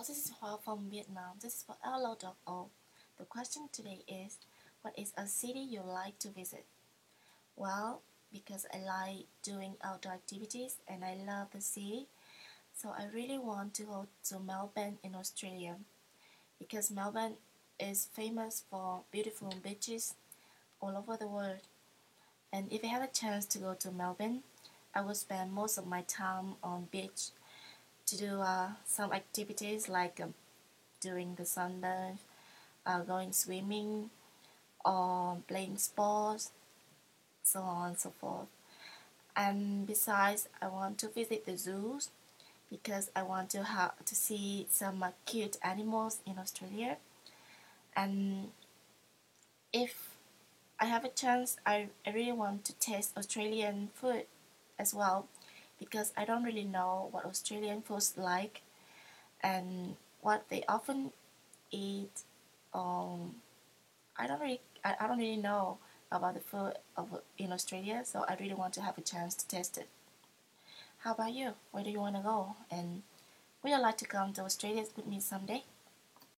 This is Hoa from Vietnam. This is for Hello.o. The question today is What is a city you like to visit? Well, because I like doing outdoor activities and I love the sea, so I really want to go to Melbourne in Australia because Melbourne is famous for beautiful beaches all over the world. And if I have a chance to go to Melbourne, I will spend most of my time on beach to do uh, some activities like um, doing the sunburn, uh, going swimming, or playing sports, so on and so forth. And besides, I want to visit the zoos because I want to have to see some uh, cute animals in Australia. And if I have a chance, I, I really want to taste Australian food as well because I don't really know what Australian foods like and what they often eat. Um, I don't really I, I don't really know about the food of in Australia, so I really want to have a chance to taste it. How about you? Where do you want to go? And would you like to come to Australia with me someday?